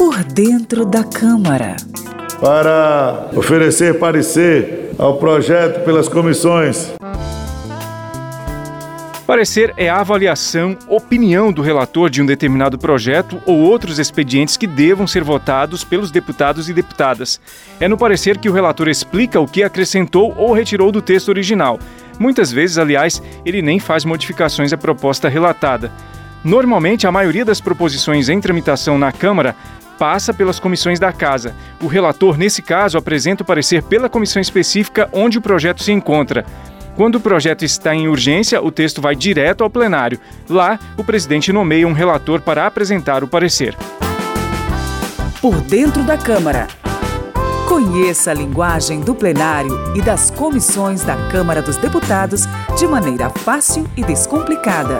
Por dentro da Câmara. Para oferecer parecer ao projeto pelas comissões. Parecer é a avaliação, opinião do relator de um determinado projeto ou outros expedientes que devam ser votados pelos deputados e deputadas. É no parecer que o relator explica o que acrescentou ou retirou do texto original. Muitas vezes, aliás, ele nem faz modificações à proposta relatada. Normalmente, a maioria das proposições em tramitação na Câmara passa pelas comissões da Casa. O relator, nesse caso, apresenta o parecer pela comissão específica onde o projeto se encontra. Quando o projeto está em urgência, o texto vai direto ao plenário. Lá, o presidente nomeia um relator para apresentar o parecer. Por dentro da Câmara. Conheça a linguagem do plenário e das comissões da Câmara dos Deputados de maneira fácil e descomplicada.